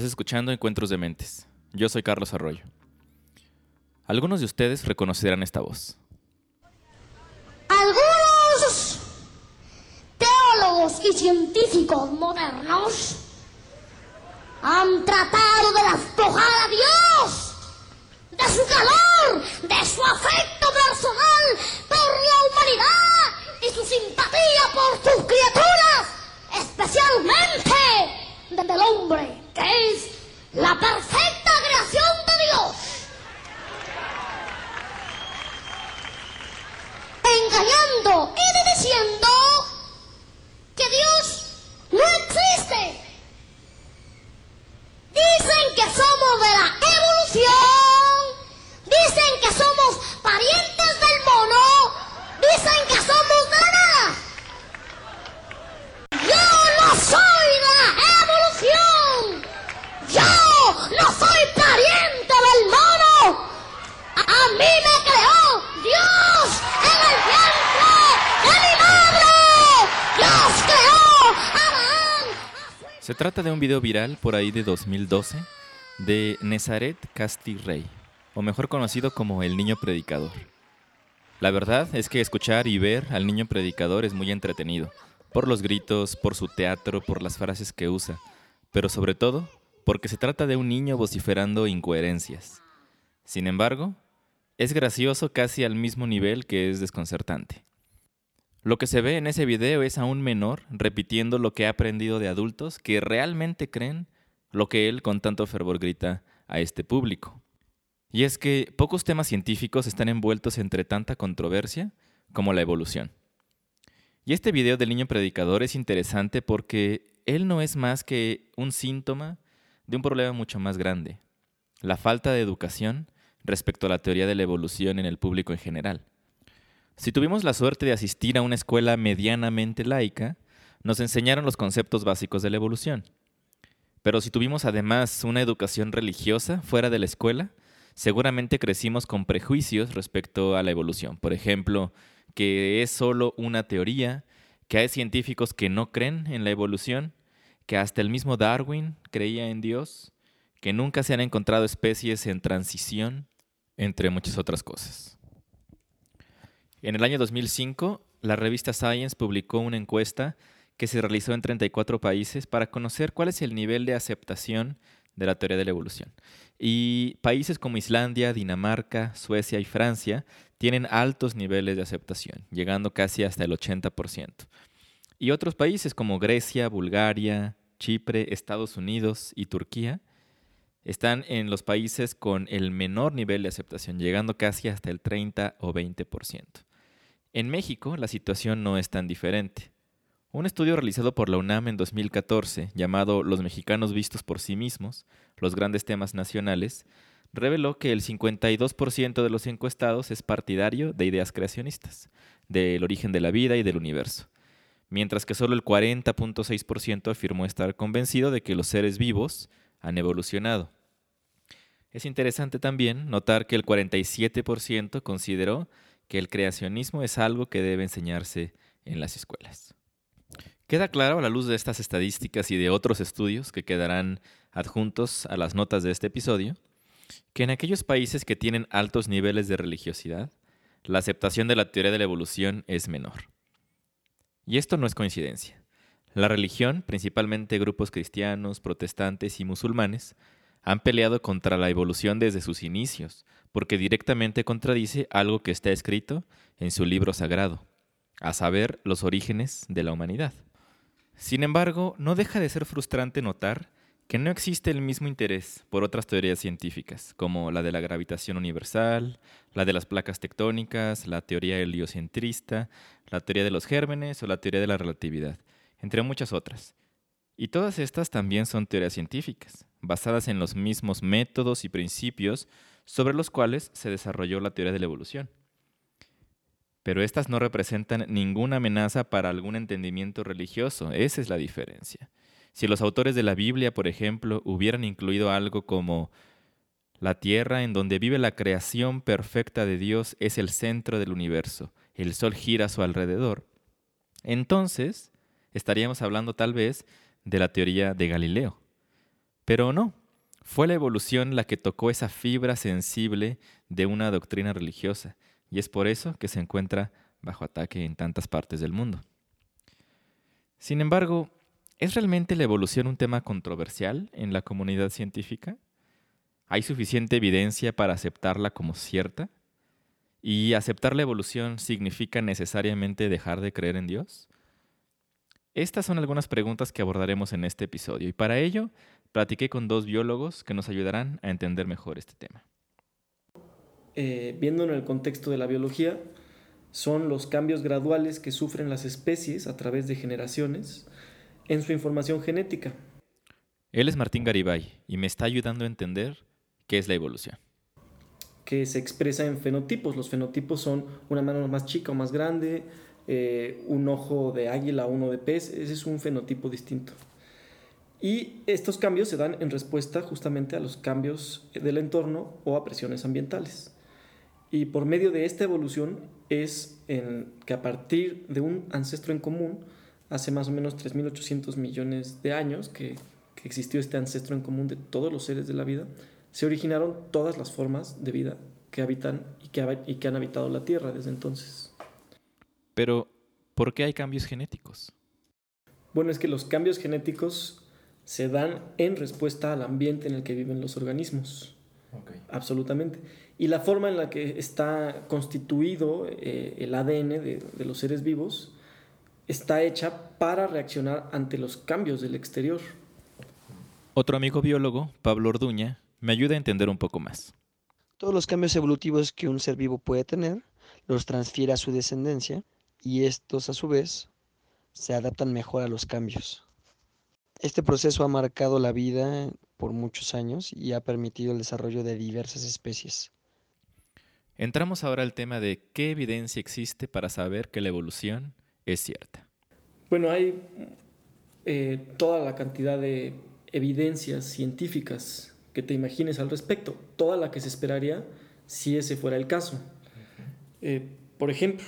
Estás escuchando Encuentros de Mentes. Yo soy Carlos Arroyo. Algunos de ustedes reconocerán esta voz. Algunos teólogos y científicos modernos han tratado de despojar a Dios de su calor, de su afecto personal por la humanidad y su simpatía por sus criaturas, especialmente desde el hombre, que es la perfecta creación de Dios. Engañando y diciendo que Dios no existe. Dicen que somos de la evolución. Dicen que somos parientes del mono. Dicen que somos de la nada. Yo no soy de la evolución. Yo no soy pariente del mono. A mí me creó Dios en el vientre de mi madre. Dios creó a Abraham. Se de un video viral por ahí de 2012 de Nezaret Casti Rey, o mejor conocido como el niño predicador. La verdad es que escuchar y ver al niño predicador es muy entretenido, por los gritos, por su teatro, por las frases que usa, pero sobre todo porque se trata de un niño vociferando incoherencias. Sin embargo, es gracioso casi al mismo nivel que es desconcertante. Lo que se ve en ese video es a un menor repitiendo lo que ha aprendido de adultos que realmente creen lo que él con tanto fervor grita a este público. Y es que pocos temas científicos están envueltos entre tanta controversia como la evolución. Y este video del niño predicador es interesante porque él no es más que un síntoma de un problema mucho más grande, la falta de educación respecto a la teoría de la evolución en el público en general. Si tuvimos la suerte de asistir a una escuela medianamente laica, nos enseñaron los conceptos básicos de la evolución. Pero si tuvimos además una educación religiosa fuera de la escuela, seguramente crecimos con prejuicios respecto a la evolución. Por ejemplo, que es solo una teoría, que hay científicos que no creen en la evolución, que hasta el mismo Darwin creía en Dios, que nunca se han encontrado especies en transición, entre muchas otras cosas. En el año 2005, la revista Science publicó una encuesta que se realizó en 34 países para conocer cuál es el nivel de aceptación de la teoría de la evolución. Y países como Islandia, Dinamarca, Suecia y Francia tienen altos niveles de aceptación, llegando casi hasta el 80%. Y otros países como Grecia, Bulgaria, Chipre, Estados Unidos y Turquía están en los países con el menor nivel de aceptación, llegando casi hasta el 30 o 20%. En México la situación no es tan diferente. Un estudio realizado por la UNAM en 2014, llamado Los mexicanos vistos por sí mismos, los grandes temas nacionales, reveló que el 52% de los encuestados es partidario de ideas creacionistas, del origen de la vida y del universo, mientras que solo el 40.6% afirmó estar convencido de que los seres vivos han evolucionado. Es interesante también notar que el 47% consideró que el creacionismo es algo que debe enseñarse en las escuelas. Queda claro a la luz de estas estadísticas y de otros estudios que quedarán adjuntos a las notas de este episodio, que en aquellos países que tienen altos niveles de religiosidad, la aceptación de la teoría de la evolución es menor. Y esto no es coincidencia. La religión, principalmente grupos cristianos, protestantes y musulmanes, han peleado contra la evolución desde sus inicios, porque directamente contradice algo que está escrito en su libro sagrado, a saber, los orígenes de la humanidad. Sin embargo, no deja de ser frustrante notar que no existe el mismo interés por otras teorías científicas, como la de la gravitación universal, la de las placas tectónicas, la teoría heliocentrista, la teoría de los gérmenes o la teoría de la relatividad, entre muchas otras. Y todas estas también son teorías científicas, basadas en los mismos métodos y principios sobre los cuales se desarrolló la teoría de la evolución. Pero estas no representan ninguna amenaza para algún entendimiento religioso, esa es la diferencia. Si los autores de la Biblia, por ejemplo, hubieran incluido algo como la tierra en donde vive la creación perfecta de Dios es el centro del universo, el sol gira a su alrededor, entonces estaríamos hablando tal vez de la teoría de Galileo. Pero no, fue la evolución la que tocó esa fibra sensible de una doctrina religiosa, y es por eso que se encuentra bajo ataque en tantas partes del mundo. Sin embargo, ¿es realmente la evolución un tema controversial en la comunidad científica? ¿Hay suficiente evidencia para aceptarla como cierta? ¿Y aceptar la evolución significa necesariamente dejar de creer en Dios? Estas son algunas preguntas que abordaremos en este episodio y para ello platiqué con dos biólogos que nos ayudarán a entender mejor este tema. Eh, viendo en el contexto de la biología, son los cambios graduales que sufren las especies a través de generaciones en su información genética. Él es Martín Garibay y me está ayudando a entender qué es la evolución que se expresa en fenotipos. Los fenotipos son una mano más chica o más grande, eh, un ojo de águila uno de pez, ese es un fenotipo distinto. Y estos cambios se dan en respuesta justamente a los cambios del entorno o a presiones ambientales. Y por medio de esta evolución es en que a partir de un ancestro en común, hace más o menos 3.800 millones de años que, que existió este ancestro en común de todos los seres de la vida, se originaron todas las formas de vida que habitan y que, y que han habitado la Tierra desde entonces. Pero, ¿por qué hay cambios genéticos? Bueno, es que los cambios genéticos se dan en respuesta al ambiente en el que viven los organismos. Absolutamente. Y la forma en la que está constituido eh, el ADN de, de los seres vivos está hecha para reaccionar ante los cambios del exterior. Otro amigo biólogo, Pablo Orduña, me ayuda a entender un poco más. Todos los cambios evolutivos que un ser vivo puede tener los transfiere a su descendencia y estos a su vez se adaptan mejor a los cambios. Este proceso ha marcado la vida por muchos años y ha permitido el desarrollo de diversas especies. Entramos ahora al tema de qué evidencia existe para saber que la evolución es cierta. Bueno, hay eh, toda la cantidad de evidencias científicas que te imagines al respecto, toda la que se esperaría si ese fuera el caso. Eh, por ejemplo,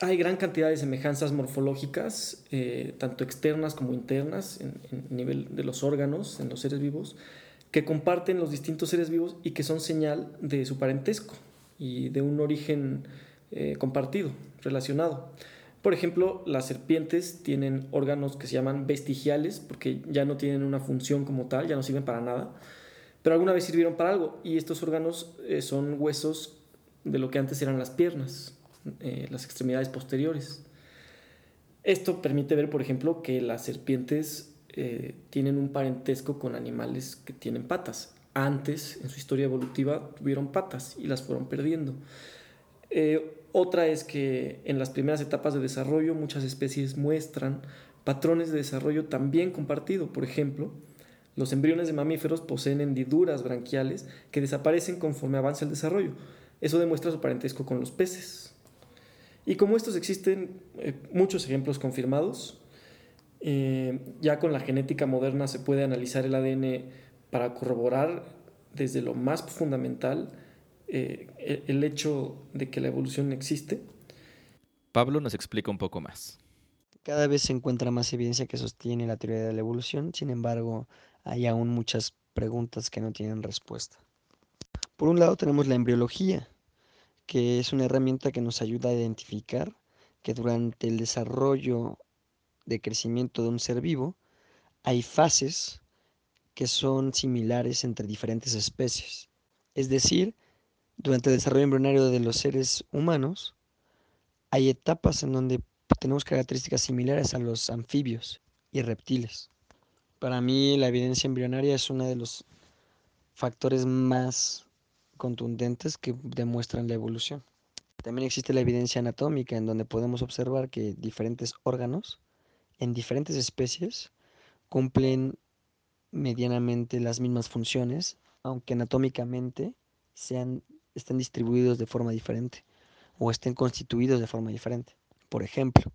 hay gran cantidad de semejanzas morfológicas, eh, tanto externas como internas, en, nivel de los órganos, en los seres vivos, que comparten los distintos seres vivos y que son señal de su parentesco y de un origen eh, compartido, relacionado. Por ejemplo, las serpientes tienen órganos que se llaman vestigiales porque ya no tienen una función como tal, ya no sirven para nada, pero alguna vez sirvieron para algo y estos órganos eh, son huesos de lo que antes eran las piernas, eh, las extremidades posteriores. Esto permite ver, por ejemplo, que las serpientes eh, tienen un parentesco con animales que tienen patas. Antes, en su historia evolutiva, tuvieron patas y las fueron perdiendo. otra es que en las primeras etapas de desarrollo muchas especies muestran patrones de desarrollo también compartido. Por ejemplo, los embriones de mamíferos poseen hendiduras branquiales que desaparecen conforme avanza el desarrollo. Eso demuestra su parentesco con los peces. Y como estos existen eh, muchos ejemplos confirmados, eh, ya con la genética moderna se puede analizar el ADN para corroborar desde lo más fundamental eh, el hecho de que la evolución existe. Pablo nos explica un poco más. Cada vez se encuentra más evidencia que sostiene la teoría de la evolución, sin embargo, hay aún muchas preguntas que no tienen respuesta. Por un lado tenemos la embriología, que es una herramienta que nos ayuda a identificar que durante el desarrollo de crecimiento de un ser vivo hay fases que son similares entre diferentes especies. Es decir, durante el desarrollo embrionario de los seres humanos hay etapas en donde tenemos características similares a los anfibios y reptiles. Para mí la evidencia embrionaria es uno de los factores más contundentes que demuestran la evolución. También existe la evidencia anatómica en donde podemos observar que diferentes órganos en diferentes especies cumplen medianamente las mismas funciones, aunque anatómicamente sean, estén distribuidos de forma diferente o estén constituidos de forma diferente. Por ejemplo,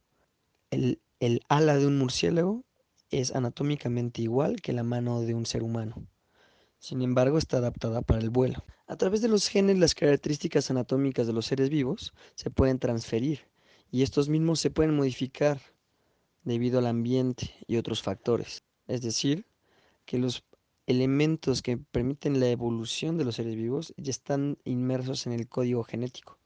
el, el ala de un murciélago es anatómicamente igual que la mano de un ser humano. Sin embargo, está adaptada para el vuelo. A través de los genes, las características anatómicas de los seres vivos se pueden transferir y estos mismos se pueden modificar debido al ambiente y otros factores. Es decir, que los elementos que permiten la evolución de los seres vivos ya están inmersos en el código genético.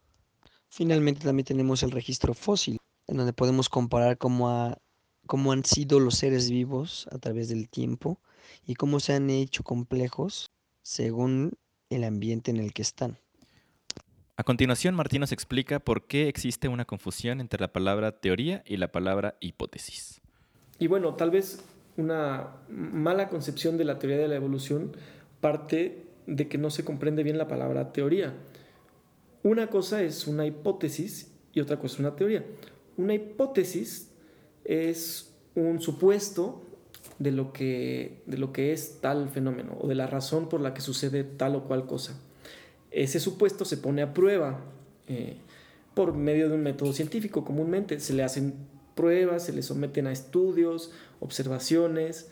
Finalmente también tenemos el registro fósil, en donde podemos comparar cómo, cómo han sido los seres vivos a través del tiempo y cómo se han hecho complejos según el ambiente en el que están. A continuación, Martín nos explica por qué existe una confusión entre la palabra teoría y la palabra hipótesis. Y bueno, tal vez una mala concepción de la teoría de la evolución parte de que no se comprende bien la palabra teoría. Una cosa es una hipótesis y otra cosa es una teoría. Una hipótesis es un supuesto de lo que, de lo que es tal fenómeno o de la razón por la que sucede tal o cual cosa. Ese supuesto se pone a prueba eh, por medio de un método científico comúnmente. Se le hacen pruebas, se le someten a estudios, observaciones,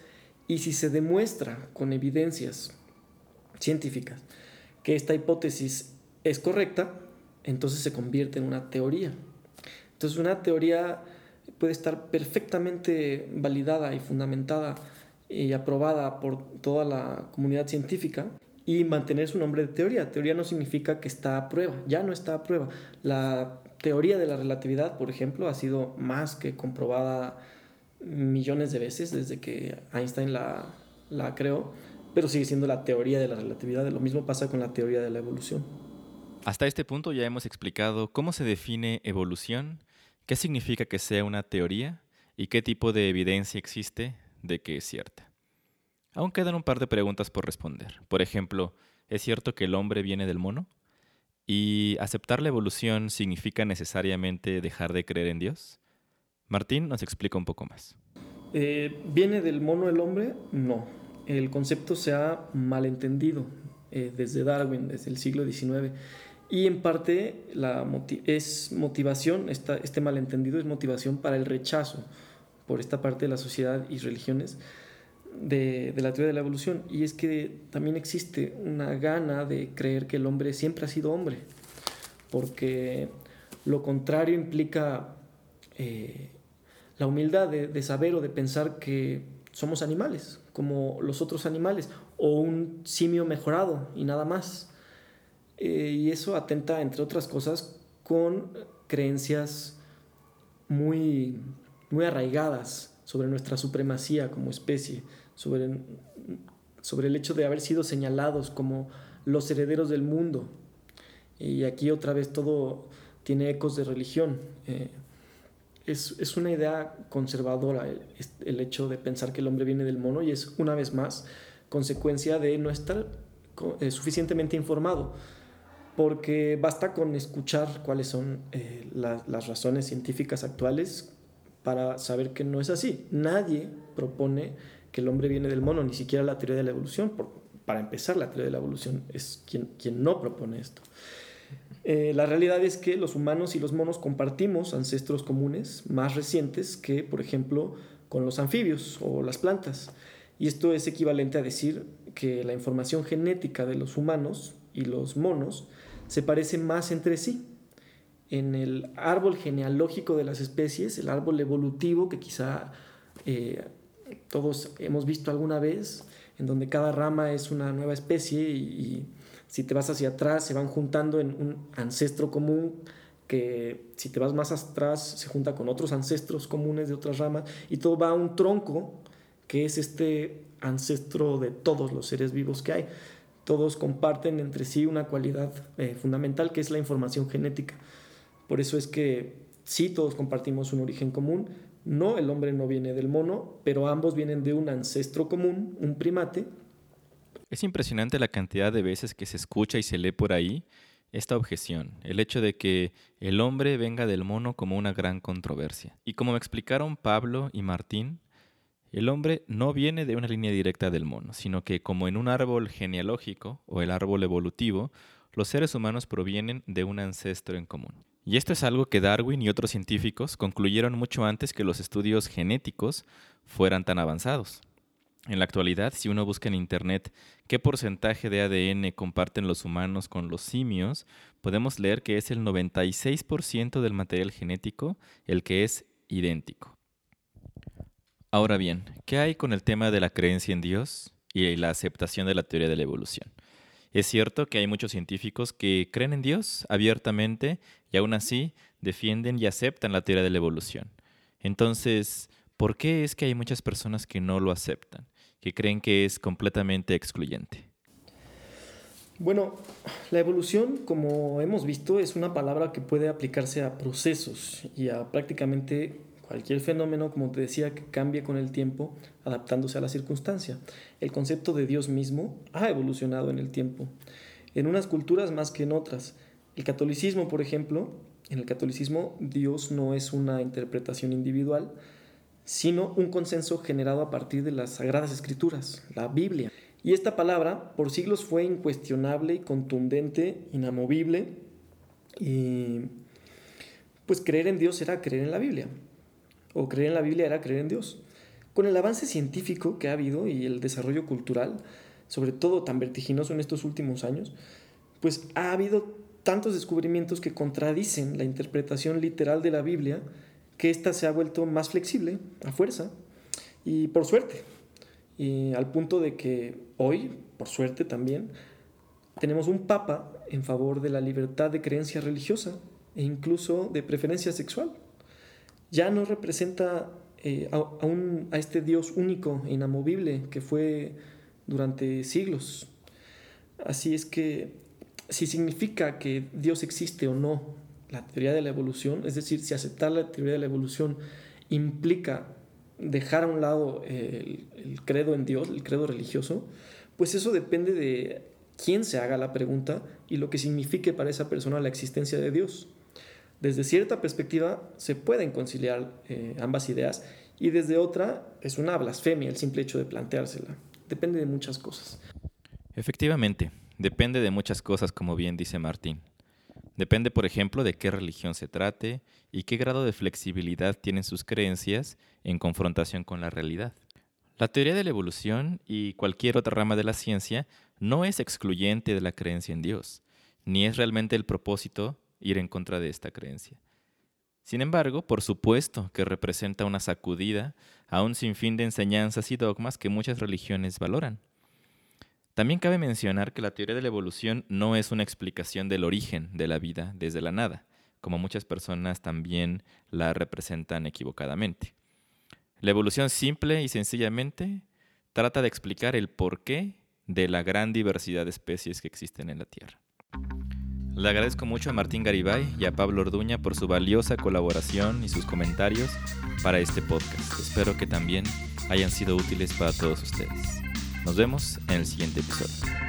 y si se demuestra con evidencias científicas que esta hipótesis es correcta, entonces se convierte en una teoría. Entonces una teoría puede estar perfectamente validada y fundamentada y aprobada por toda la comunidad científica y mantener su nombre de teoría. Teoría no significa que está a prueba, ya no está a prueba. La teoría de la relatividad, por ejemplo, ha sido más que comprobada millones de veces desde que Einstein la, la creó, pero sigue siendo la teoría de la relatividad. Lo mismo pasa con la teoría de la evolución. Hasta este punto ya hemos explicado cómo se define evolución, qué significa que sea una teoría y qué tipo de evidencia existe de que es cierta. Aún quedan un par de preguntas por responder. Por ejemplo, ¿es cierto que el hombre viene del mono? ¿Y aceptar la evolución significa necesariamente dejar de creer en Dios? Martín nos explica un poco más. Eh, ¿Viene del mono el hombre? No. El concepto se ha malentendido eh, desde Darwin, desde el siglo XIX. Y en parte la es motivación, este malentendido es motivación para el rechazo por esta parte de la sociedad y religiones de, la teoría de la evolución y es que también existe una gana de creer que el hombre siempre ha sido hombre, porque lo contrario implica eh, la humildad de, saber o de pensar que somos animales, como los otros animales, o un simio mejorado y nada más. Eh, y eso atenta, entre otras cosas, con creencias muy, muy arraigadas sobre nuestra supremacía como especie, sobre, sobre el hecho de haber sido señalados como los herederos del mundo. Y aquí otra vez todo tiene ecos de religión. Eh, es, es, una idea conservadora el, hecho de pensar que el hombre viene del mono y es una vez más consecuencia de no estar eh, suficientemente informado. Porque basta con escuchar cuáles son eh, las razones científicas actuales para saber que no es así. Nadie propone que el hombre viene del mono, ni siquiera la teoría de la evolución. para empezar, la teoría de la evolución es quien, quien no propone esto. Eh, la realidad es que los humanos y los monos compartimos ancestros comunes más recientes que, por ejemplo, con los anfibios o las plantas. Y esto es equivalente a decir que la información genética de los humanos y los monos se parece más entre sí. En el árbol genealógico de las especies, el árbol evolutivo que quizá eh, todos hemos visto alguna vez, en donde cada rama es una nueva especie y, si te vas hacia atrás se van juntando en un ancestro común que si te vas más atrás se junta con otros ancestros comunes de otras ramas y todo va a un tronco que es este ancestro de todos los seres vivos que hay. Todos comparten entre sí una cualidad eh, fundamental que es la información genética. Por eso es que sí todos compartimos un origen común, no, el hombre no viene del mono, pero ambos vienen de un ancestro común, un primate. Es impresionante la cantidad de veces que se escucha y se lee por ahí esta objeción, el hecho de que el hombre venga del mono como una gran controversia. Y como me explicaron Pablo y Martín, el hombre no viene de una línea directa del mono, sino que como en un árbol genealógico o el árbol evolutivo, los seres humanos provienen de un ancestro en común. Y esto es algo que Darwin y otros científicos concluyeron mucho antes que los estudios genéticos fueran tan avanzados. En la actualidad, si uno busca en Internet qué porcentaje de ADN comparten los humanos con los simios, podemos leer que es el 96% del material genético el que es idéntico. Ahora bien, ¿qué hay con el tema de la creencia en Dios y la aceptación de la teoría de la evolución. Es cierto que hay muchos científicos que creen en Dios abiertamente y aún así defienden y aceptan la teoría de la evolución. Entonces, ¿por qué es que hay muchas personas que no lo aceptan, que creen que es completamente excluyente? Bueno, la evolución, como hemos visto, es una palabra que puede aplicarse a procesos y a prácticamente cualquier fenómeno, como te decía, que cambie con el tiempo, adaptándose a la circunstancia. El concepto de Dios mismo ha evolucionado en el tiempo, en unas culturas más que en otras. El catolicismo, por ejemplo, en el catolicismo Dios no es una interpretación individual, sino un consenso generado a partir de las sagradas escrituras, la Biblia. Y esta palabra por siglos fue incuestionable contundente, inamovible. Y pues creer en Dios era creer en la Biblia. O creer en la Biblia era creer en Dios. Con el avance científico que ha habido y el desarrollo cultural, sobre todo tan vertiginoso en estos últimos años, pues ha habido tantos descubrimientos que contradicen la interpretación literal de la Biblia que ésta se ha vuelto más flexible a fuerza y por suerte, y al punto de que hoy, por suerte también, tenemos un papa en favor de la libertad de creencia religiosa e incluso de preferencia sexual. Ya no representa eh, a, a este Dios único e inamovible que fue durante siglos. Así es que si significa que Dios existe o no, la teoría de la evolución, es decir, si aceptar la teoría de la evolución implica dejar a un lado el, credo en Dios, el credo religioso, pues eso depende de quién se haga la pregunta y lo que signifique para esa persona la existencia de Dios. Desde cierta perspectiva se pueden conciliar eh, ambas ideas y desde otra es una blasfemia el simple hecho de planteársela. Depende de muchas cosas. Efectivamente, depende de muchas cosas como bien dice Martín. Depende, por ejemplo, de qué religión se trate y qué grado de flexibilidad tienen sus creencias en confrontación con la realidad. La teoría de la evolución y cualquier otra rama de la ciencia no es excluyente de la creencia en Dios, ni es realmente el propósito ir en contra de esta creencia. Sin embargo, por supuesto que representa una sacudida a un sinfín de enseñanzas y dogmas que muchas religiones valoran. También cabe mencionar que la teoría de la evolución no es una explicación del origen de la vida desde la nada, como muchas personas también la representan equivocadamente. La evolución simple y sencillamente trata de explicar el porqué de la gran diversidad de especies que existen en la Tierra. Le agradezco mucho a Martín Garibay y a Pablo Orduña por su valiosa colaboración y sus comentarios para este podcast. Espero que también hayan sido útiles para todos ustedes. Nos vemos en el siguiente episodio.